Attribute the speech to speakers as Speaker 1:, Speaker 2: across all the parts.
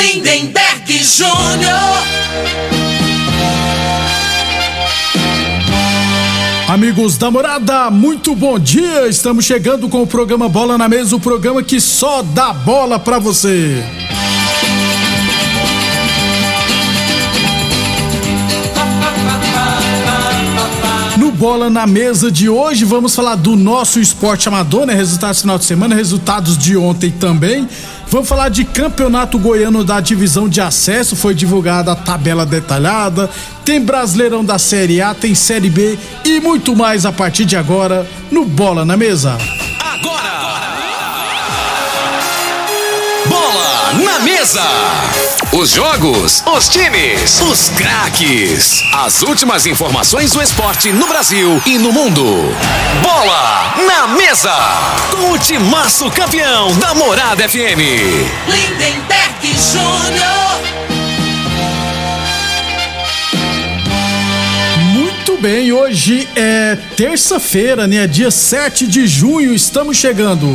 Speaker 1: Lindenberg Júnior.
Speaker 2: Amigos da morada, muito bom dia! Estamos chegando com o programa Bola na Mesa o programa que só dá bola pra você. Bola na Mesa de hoje, vamos falar do nosso esporte amador, né? Resultados do final de semana, resultados de ontem também. Vamos falar de campeonato goiano da divisão de acesso, foi divulgada a tabela detalhada. Tem Brasileirão da Série A, tem Série B e muito mais a partir de agora no Bola na Mesa.
Speaker 3: Na mesa! Os jogos, os times, os craques. As últimas informações do esporte no Brasil e no mundo. Bola na mesa! Com o timaço campeão da Morada FM.
Speaker 1: Lindenberg Júnior.
Speaker 2: Muito bem, hoje é terça-feira, né? Dia 7 de junho, estamos chegando.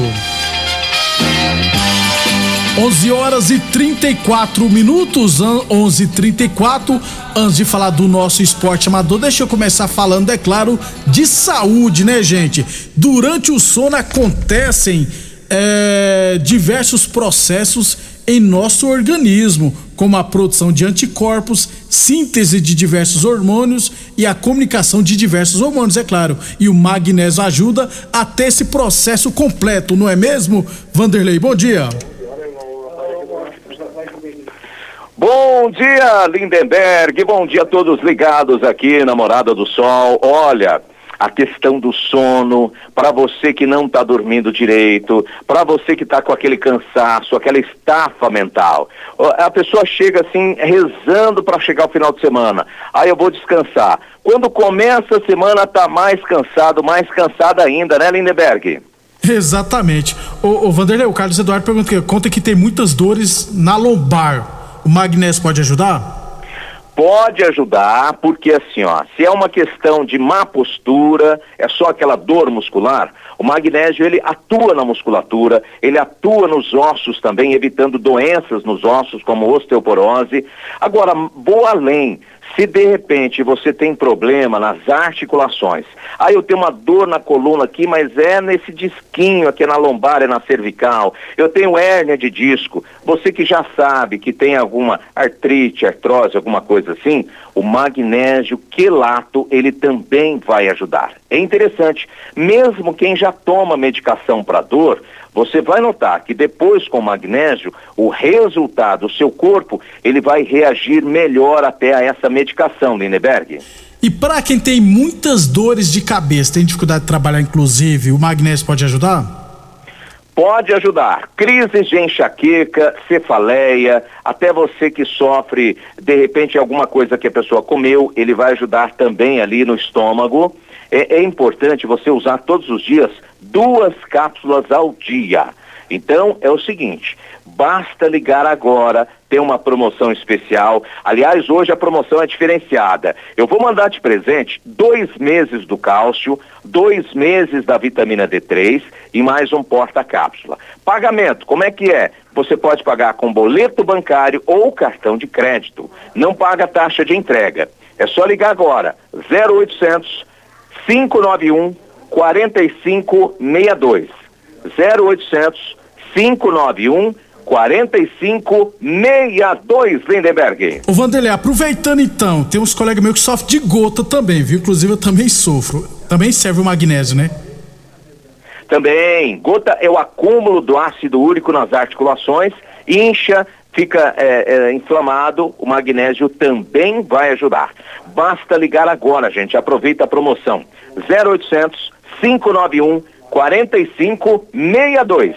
Speaker 2: 11 horas e 34 minutos, 11 e 34 Antes de falar do nosso esporte amador, deixa eu começar falando, é claro, de saúde, né, gente? Durante o sono acontecem é, diversos processos em nosso organismo, como a produção de anticorpos, síntese de diversos hormônios e a comunicação de diversos hormônios, é claro. E o magnésio ajuda a ter esse processo completo, não é mesmo? Vanderlei, bom dia.
Speaker 4: Bom dia, Lindenberg. Bom dia a todos ligados aqui na Morada do Sol. Olha, a questão do sono, para você que não está dormindo direito, para você que está com aquele cansaço, aquela estafa mental. A pessoa chega assim, rezando para chegar o final de semana. Aí eu vou descansar. Quando começa a semana, tá mais cansado, mais cansada ainda, né, Lindenberg?
Speaker 2: Exatamente. O, Vanderlei, o Carlos Eduardo pergunta conta que tem muitas dores na lombar. O magnésio pode ajudar?
Speaker 4: Pode ajudar, porque assim, ó, se é uma questão de má postura, é só aquela dor muscular, o magnésio ele atua na musculatura, ele atua nos ossos também, evitando doenças nos ossos, como osteoporose. Agora, vou além. Se de repente você tem problema nas articulações, aí eu tenho uma dor na coluna aqui, mas é nesse disquinho aqui na lombar, é na cervical, eu tenho hérnia de disco, você que já sabe que tem alguma artrite, artrose, alguma coisa assim, o magnésio quelato, ele também vai ajudar. É interessante, mesmo quem já toma medicação para dor, você vai notar que depois com o magnésio, o resultado, o seu corpo, ele vai reagir melhor até a essa medicação, Lindeberg.
Speaker 2: E para quem tem muitas dores de cabeça, tem dificuldade de trabalhar, inclusive, o magnésio pode ajudar?
Speaker 4: Pode ajudar. Crises de enxaqueca, cefaleia, até você que sofre, de repente, alguma coisa que a pessoa comeu, ele vai ajudar também ali no estômago. É, é importante você usar todos os dias duas cápsulas ao dia. Então, é o seguinte, basta ligar agora, tem uma promoção especial. Aliás, hoje a promoção é diferenciada. Eu vou mandar de presente dois meses do cálcio, dois meses da vitamina D3 e mais um porta-cápsula. Pagamento, como é que é? Você pode pagar com boleto bancário ou cartão de crédito. Não paga taxa de entrega. É só ligar agora, 0800 591 4562. 0800 591 4562 Lindenberg.
Speaker 2: Ô Vanderlei, aproveitando então, tem uns colegas meus que sofrem de gota também, viu? Inclusive eu também sofro. Também serve o magnésio, né?
Speaker 4: Também, gota é o acúmulo do ácido úrico nas articulações, incha, fica é, é, inflamado, o magnésio também vai ajudar. Basta ligar agora, gente, aproveita a promoção. 0800 591 4562.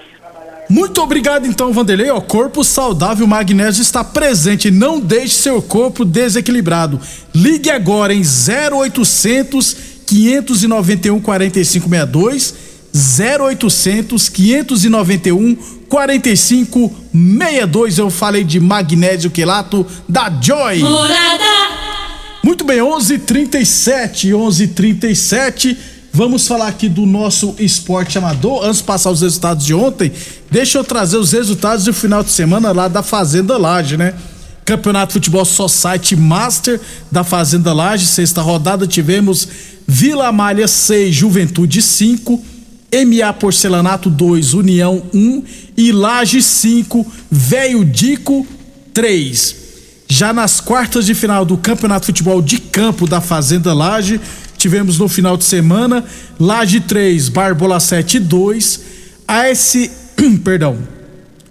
Speaker 2: Muito obrigado então, Vanderlei. O corpo saudável, o magnésio está presente. Não deixe seu corpo desequilibrado. Ligue agora em 0800 591 4562. 0800 591 4562. Eu falei de magnésio quelato da Joy. Morada. Muito bem, 11:37, 11:37. Vamos falar aqui do nosso esporte amador. Antes de passar os resultados de ontem, deixa eu trazer os resultados do final de semana lá da Fazenda Laje, né? Campeonato Futebol Society Master da Fazenda Laje, sexta rodada, tivemos Vila Malha 6, Juventude 5, MA Porcelanato 2, União 1 e Laje 5, Velho Dico 3. Já nas quartas de final do Campeonato Futebol de Campo da Fazenda Laje, tivemos no final de semana Laje 3, Barbola 7 2, AS, perdão,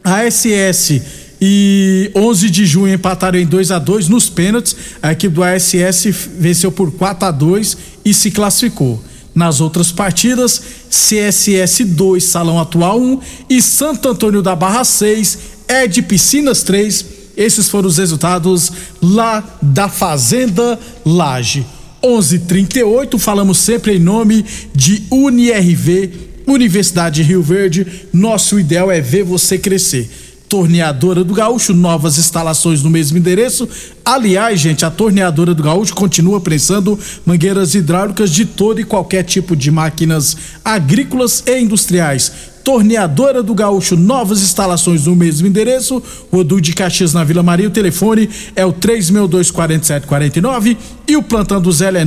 Speaker 2: ASS e 11 de junho empataram em 2 a 2 nos pênaltis. A equipe do ASS venceu por 4 a 2 e se classificou. Nas outras partidas, CSS 2, Salão Atual 1 e Santo Antônio da Barra 6, Ed Piscinas 3. Esses foram os resultados lá da Fazenda Laje. 11:38 falamos sempre em nome de UniRV, Universidade Rio Verde. Nosso ideal é ver você crescer. Torneadora do Gaúcho, novas instalações no mesmo endereço. Aliás, gente, a Torneadora do Gaúcho continua prensando mangueiras hidráulicas de todo e qualquer tipo de máquinas agrícolas e industriais Torneadora do Gaúcho, novas instalações no mesmo endereço, Rodu de Caxias na Vila Maria. O telefone é o 3624749 e o plantão do Zé é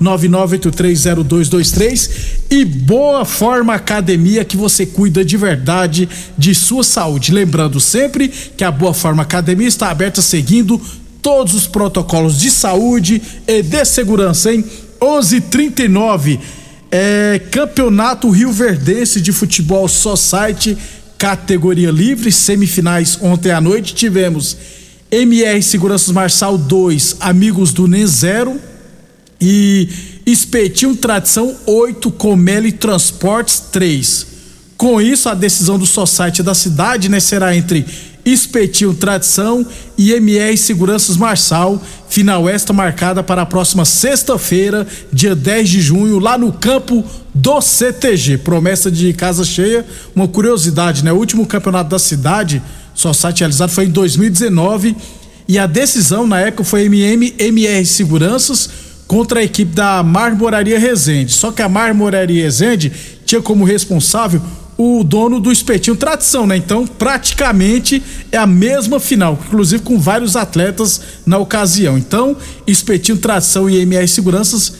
Speaker 2: 999830223 e Boa Forma Academia que você cuida de verdade de sua saúde. Lembrando sempre que a Boa Forma Academia está aberta seguindo todos os protocolos de saúde e de segurança, hein? 1139 é, Campeonato Rio Verdense de Futebol Society, categoria livre, semifinais ontem à noite. Tivemos MR Seguranças Marçal 2, Amigos do NEM 0 e Espetinho Tradição 8, Comeli Transportes 3. Com isso, a decisão do Society da cidade né, será entre Espetinho Tradição e MR Seguranças Marçal. Final esta marcada para a próxima sexta-feira, dia 10 de junho, lá no campo do CTG. Promessa de casa cheia. Uma curiosidade, né? O último campeonato da cidade, só site realizado, foi em 2019 e a decisão na época foi MM MR Seguranças contra a equipe da Marmoraria Resende. Só que a Marmoraria Resende tinha como responsável o dono do espetinho tradição, né? Então, praticamente é a mesma final, inclusive com vários atletas na ocasião. Então, espetinho tradição e MR Seguranças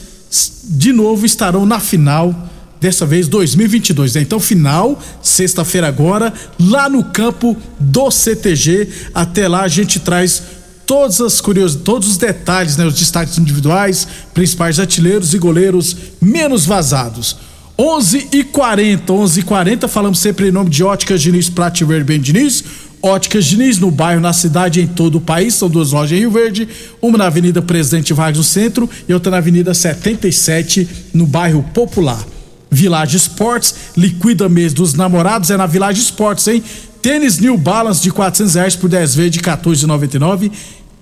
Speaker 2: de novo estarão na final dessa vez 2022, né? Então, final, sexta-feira agora, lá no campo do CTG. Até lá a gente traz todas as curiosidades, todos os detalhes, né? Os destaques individuais, principais artilheiros e goleiros menos vazados. 11 e 40, 11 e 40, falamos sempre em nome de Óticas Diniz, Prate Verde Bem Diniz. Óticas Diniz, no bairro, na cidade, em todo o país. São duas lojas em Rio Verde, uma na Avenida Presidente Vargas no centro e outra na Avenida 77, no bairro Popular. Village Esportes, liquida mês dos namorados, é na Village Esportes, hein? Tênis New Balance de 400 reais por 10 vezes de 14,99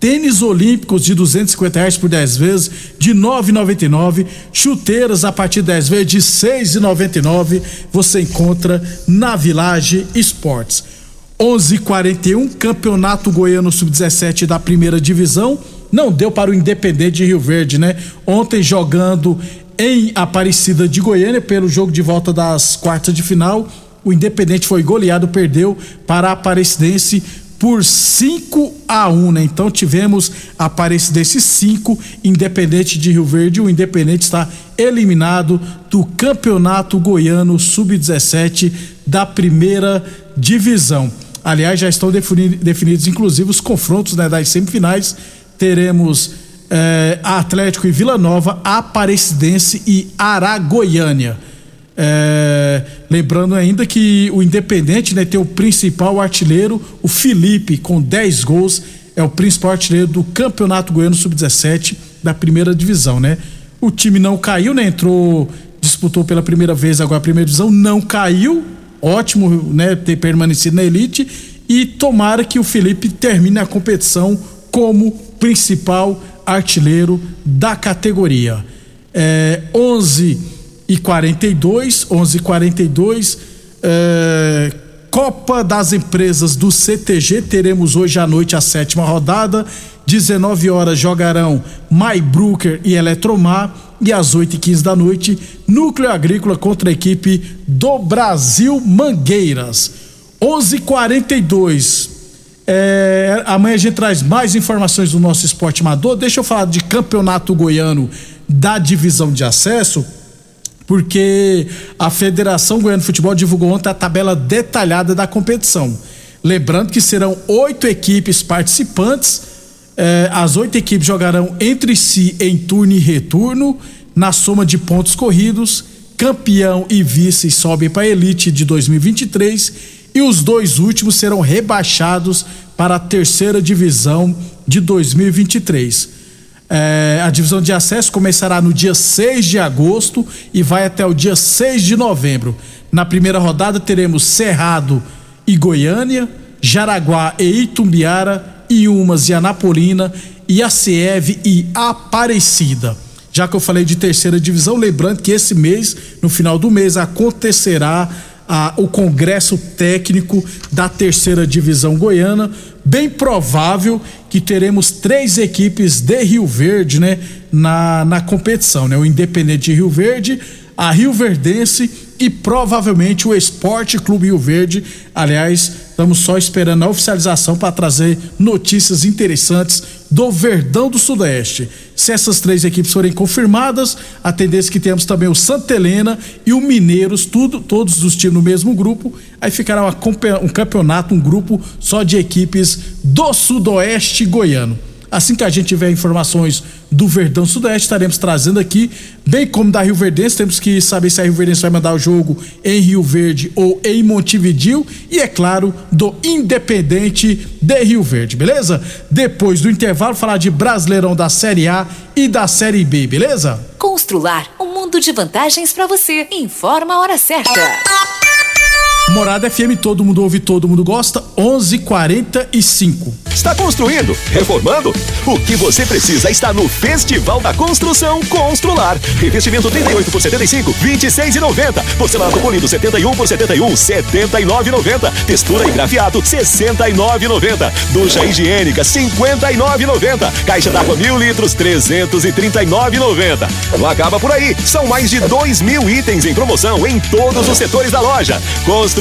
Speaker 2: tênis olímpicos de 250 reais por 10 vezes de 9,99, chuteiras a partir de 10 vezes de 6,99 você encontra na Village Esportes. 11:41 Campeonato Goiano Sub-17 da Primeira Divisão não deu para o Independente de Rio Verde, né? Ontem jogando em Aparecida de Goiânia pelo jogo de volta das quartas de final, o Independente foi goleado, perdeu para a Aparecidense por 5 a 1, né? Então tivemos a Aparecidense 5, Independente de Rio Verde. O Independente está eliminado do Campeonato Goiano Sub-17 da primeira divisão. Aliás, já estão definidos, inclusive, os confrontos né, das semifinais. Teremos eh, Atlético e Vila Nova, Aparecidense e Aragoiânia. É, lembrando ainda que o Independente né, tem o principal artilheiro, o Felipe, com 10 gols, é o principal artilheiro do Campeonato Goiano Sub-17 da primeira divisão, né? O time não caiu, né? Entrou, disputou pela primeira vez agora a primeira divisão, não caiu. Ótimo, né? Ter permanecido na elite e tomara que o Felipe termine a competição como principal artilheiro da categoria. É, 11 e 42, 11 e 42. É, Copa das Empresas do CTG, teremos hoje à noite a sétima rodada. 19 horas jogarão Maybrucker e Eletromar. E às 8 e 15 da noite, Núcleo Agrícola contra a equipe do Brasil Mangueiras. 11:42 h 42 é, amanhã a gente traz mais informações do nosso esporte amador. Deixa eu falar de campeonato goiano da divisão de acesso porque a Federação Goiana de Futebol divulgou ontem a tabela detalhada da competição. Lembrando que serão oito equipes participantes, eh, as oito equipes jogarão entre si em turno e retorno, na soma de pontos corridos, campeão e vice sobem para a elite de 2023 e os dois últimos serão rebaixados para a terceira divisão de 2023. É, a divisão de acesso começará no dia 6 de agosto e vai até o dia 6 de novembro. Na primeira rodada teremos Cerrado e Goiânia, Jaraguá e Itumbiara, Iumas e Anapolina, e a CIEV e Aparecida. Já que eu falei de terceira divisão, lembrando que esse mês, no final do mês, acontecerá o congresso técnico da terceira divisão goiana. Bem provável que teremos três equipes de Rio Verde, né, na, na competição, né? O Independente de Rio Verde, a Rio Verdense e provavelmente o Esporte Clube Rio Verde. Aliás, estamos só esperando a oficialização para trazer notícias interessantes do Verdão do Sudeste. Se essas três equipes forem confirmadas, a tendência é que temos também o Santa Helena e o Mineiros, tudo, todos os times no mesmo grupo. Aí ficará uma, um campeonato, um grupo só de equipes do Sudoeste goiano. Assim que a gente tiver informações do Verdão Sudeste, estaremos trazendo aqui, bem como da Rio Verdense, temos que saber se a Rio Verdense vai mandar o jogo em Rio Verde ou em Montevidil e é claro, do Independente de Rio Verde, beleza? Depois do intervalo falar de Brasileirão da Série A e da Série B, beleza?
Speaker 5: Constrular um mundo de vantagens para você. Informa a hora certa.
Speaker 2: Morada FM, todo mundo ouve, todo mundo gosta, 11:45.
Speaker 6: Está construindo? Reformando? O que você precisa está no Festival da Construção Constrular. Revestimento 38 por 75, 26,90. Porcelanato polido 71 por 71, 79,90. Textura e grafiato 69,90. Ducha higiênica 59,90. Caixa d'água mil litros 339,90. Não acaba por aí. São mais de 2 mil itens em promoção em todos os setores da loja. Constru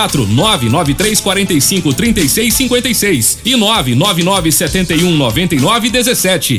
Speaker 3: quatro nove nove três quarenta e cinco trinta e seis cinquenta e seis e nove nove nove setenta e um noventa e nove dezessete.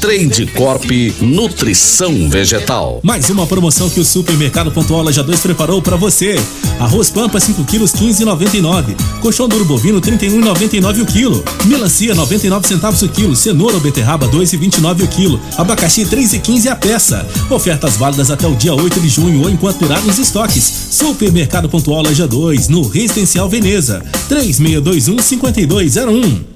Speaker 7: Trade Corp Nutrição Vegetal.
Speaker 8: Mais uma promoção que o Supermercado Pontual Loja 2 preparou para você. Arroz Pampa 5 quilos 15,99. Colchão duro bovino 31,99 o quilo. Melancia 99 centavos o quilo. Cenoura ou beterraba 2,29 o quilo. Abacaxi 3,15 a peça. Ofertas válidas até o dia 8 de junho ou enquanto durar nos estoques. Supermercado Pontual Loja 2 no Residencial Veneza. 3621 5201.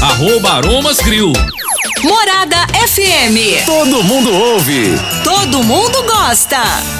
Speaker 9: arroba Aromas Grill.
Speaker 5: Morada FM.
Speaker 6: Todo mundo ouve.
Speaker 5: Todo mundo gosta.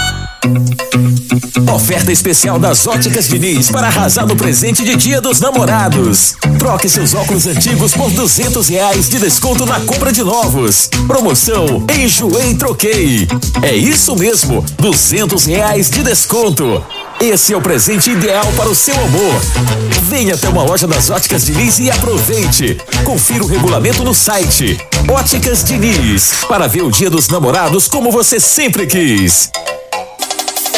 Speaker 10: Oferta especial das Óticas Diniz para arrasar no presente de Dia dos Namorados. Troque seus óculos antigos por duzentos reais de desconto na compra de novos. Promoção Enjoei Troquei. É isso mesmo, duzentos reais de desconto. Esse é o presente ideal para o seu amor. Venha até uma loja das Óticas Diniz e aproveite. Confira o regulamento no site Óticas Diniz para ver o Dia dos Namorados como você sempre quis.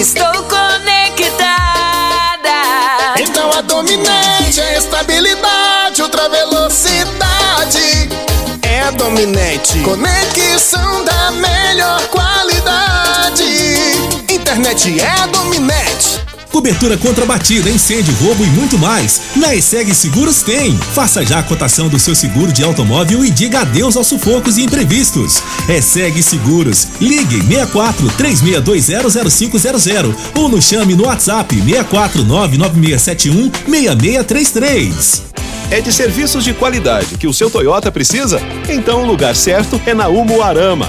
Speaker 11: Estou conectada.
Speaker 12: Então a dominante é estabilidade, ultra velocidade. É dominante. Conexão da melhor qualidade. Internet é dominante.
Speaker 8: Cobertura contra batida, incêndio, roubo e muito mais. Na ESEG Seguros tem. Faça já a cotação do seu seguro de automóvel e diga adeus aos sufocos e imprevistos. ESEG Seguros. Ligue 64 36200500 ou nos chame no WhatsApp 64 99671 6633.
Speaker 6: É de serviços de qualidade que o seu Toyota precisa? Então o lugar certo é na Umuarama.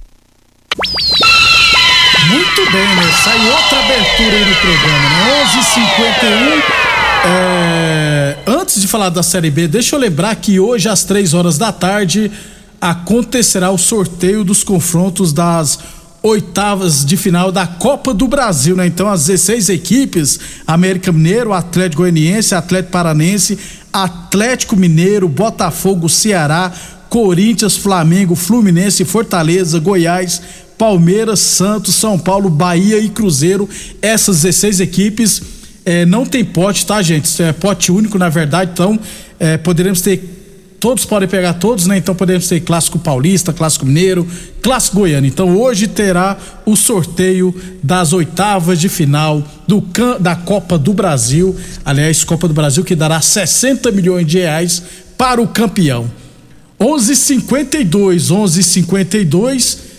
Speaker 2: Muito bem, né? Sai outra abertura aí no programa, né? 11:51. É... Antes de falar da Série B, deixa eu lembrar que hoje às três horas da tarde acontecerá o sorteio dos confrontos das oitavas de final da Copa do Brasil, né? Então as 16 equipes, América Mineiro, Atlético Goianiense, Atlético Paranense, Atlético Mineiro, Botafogo, Ceará, Corinthians, Flamengo, Fluminense, Fortaleza, Goiás, Palmeiras, Santos, São Paulo, Bahia e Cruzeiro. Essas 16 equipes eh, não tem pote, tá, gente? Isso é pote único, na verdade. Então, eh, poderemos ter todos podem pegar todos, né? Então podemos ter clássico paulista, clássico mineiro, clássico goiano. Então hoje terá o sorteio das oitavas de final do da Copa do Brasil. Aliás, Copa do Brasil que dará 60 milhões de reais para o campeão. 11:52, 11:52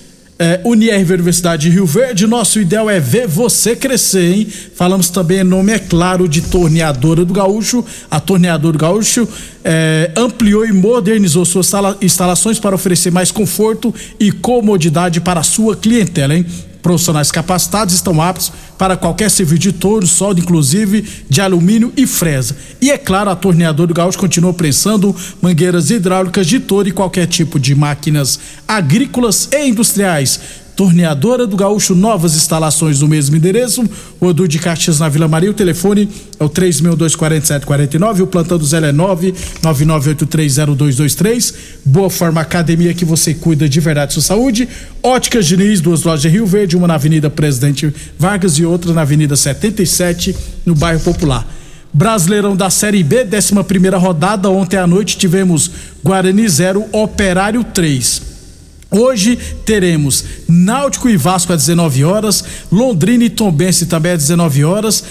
Speaker 2: é, Unirv Universidade de Rio Verde, nosso ideal é ver você crescer, hein? Falamos também em nome, é claro, de Torneadora do Gaúcho. A Torneadora do Gaúcho é, ampliou e modernizou suas instalações para oferecer mais conforto e comodidade para a sua clientela, hein? Profissionais capacitados estão aptos para qualquer serviço de torno, solda, inclusive de alumínio e fresa. E é claro, a torneadora do Gaúcho continua prensando mangueiras hidráulicas de todo e qualquer tipo de máquinas agrícolas e industriais Torneadora do Gaúcho, novas instalações no mesmo endereço. O Edu de Caxias na Vila Maria. O telefone é o 3624749. O plantão do Zé é 999830223. Boa Forma Academia que você cuida de verdade sua saúde. Óticas Diniz, duas lojas de Rio Verde, uma na Avenida Presidente Vargas e outra na Avenida 77, no bairro Popular. Brasileirão da Série B, 11 primeira rodada. Ontem à noite tivemos Guarani 0, Operário 3. Hoje teremos Náutico e Vasco às 19 horas, Londrina e Tombense também às 19 horas.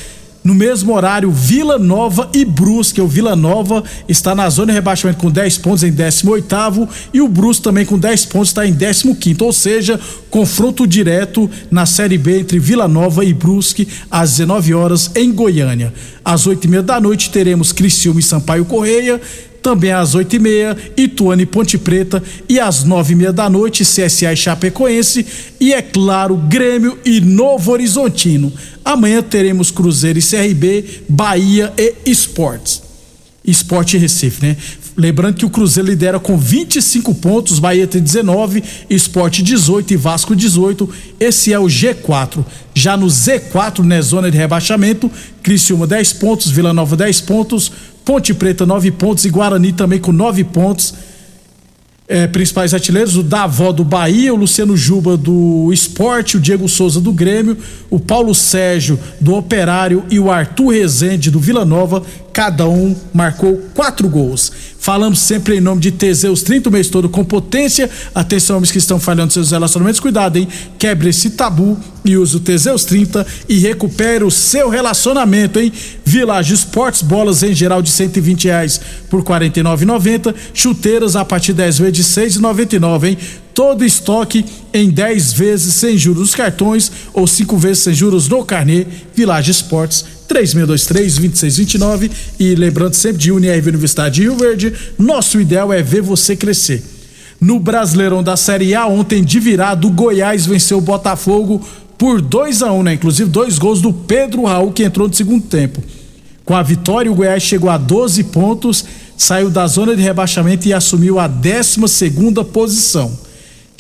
Speaker 2: No mesmo horário, Vila Nova e Brusque. O Vila Nova está na zona de rebaixamento com 10 pontos em 18 e o Brusque também com 10 pontos está em 15 Ou seja, confronto direto na Série B entre Vila Nova e Brusque às 19 horas em Goiânia. Às 8 e meia da noite teremos Criciúma e Sampaio Correia também às oito e meia, Ituane Ponte Preta e às nove e meia da noite, CSA e Chapecoense e é claro, Grêmio e Novo Horizontino. Amanhã teremos Cruzeiro e CRB, Bahia e Esportes. Esporte Recife, né? Lembrando que o Cruzeiro lidera com 25 pontos, Bahia tem 19, Esporte 18 e Vasco 18. Esse é o G4. Já no Z4, né, zona de rebaixamento, Criciúma 10 pontos, Vila Nova 10 pontos, Ponte Preta, nove pontos, e Guarani também com nove pontos. É, principais artilheiros, o Davó do Bahia, o Luciano Juba do Esporte, o Diego Souza do Grêmio, o Paulo Sérgio do Operário e o Arthur Rezende do Vila Nova, cada um marcou quatro gols. Falamos sempre em nome de Teseus 30 o mês todo com potência. Atenção, homens que estão falhando seus relacionamentos, cuidado, hein? Quebre esse tabu e use o Teseus 30 e recupere o seu relacionamento, hein? Village Esportes, bolas em geral de 120 reais por 49,90. Chuteiras a partir de 10 vezes de 6,99, hein? Todo estoque em 10 vezes sem juros nos cartões ou 5 vezes sem juros no carnê. Village Esportes 3623-2629 e lembrando sempre de Unirv Universidade de Rio Verde, nosso ideal é ver você crescer. No Brasileirão da Série A, ontem de virado, o Goiás venceu o Botafogo por 2 a 1 um, né? Inclusive dois gols do Pedro Raul que entrou no segundo tempo. Com a vitória, o Goiás chegou a 12 pontos, saiu da zona de rebaixamento e assumiu a 12 segunda posição.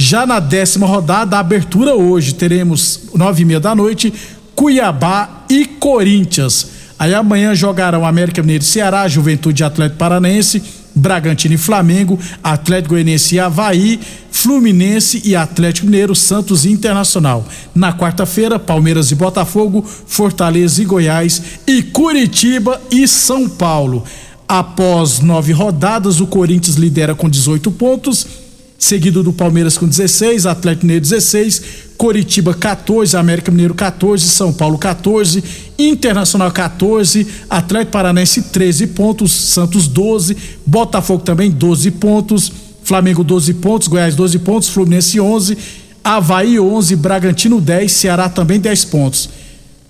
Speaker 2: Já na décima rodada, a abertura hoje, teremos nove e meia da noite, Cuiabá e Corinthians. Aí amanhã jogarão América Mineiro e Ceará, Juventude Atlético Paranense, Bragantino e Flamengo, Atlético Goianiense e Havaí, Fluminense e Atlético Mineiro, Santos e Internacional. Na quarta-feira, Palmeiras e Botafogo, Fortaleza e Goiás e Curitiba e São Paulo. Após nove rodadas, o Corinthians lidera com 18 pontos seguido do Palmeiras com 16, Atlético Mineiro 16, Coritiba 14, América Mineiro 14, São Paulo 14, Internacional 14, Atlético Paranense 13 pontos, Santos 12, Botafogo também 12 pontos, Flamengo 12 pontos, Goiás 12 pontos, Fluminense 11, Havaí 11, Bragantino 10, Ceará também 10 pontos.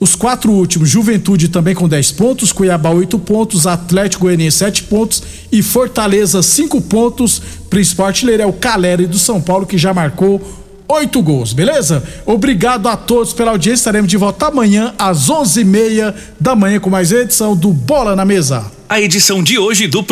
Speaker 2: Os quatro últimos, Juventude também com 10 pontos, Cuiabá 8 pontos, Atlético Goianiense 7 pontos e Fortaleza 5 pontos. Principal artilheiro é o Caleri do São Paulo, que já marcou oito gols, beleza? Obrigado a todos pela audiência. Estaremos de volta amanhã às onze e meia da manhã com mais edição do Bola na Mesa.
Speaker 3: A edição de hoje do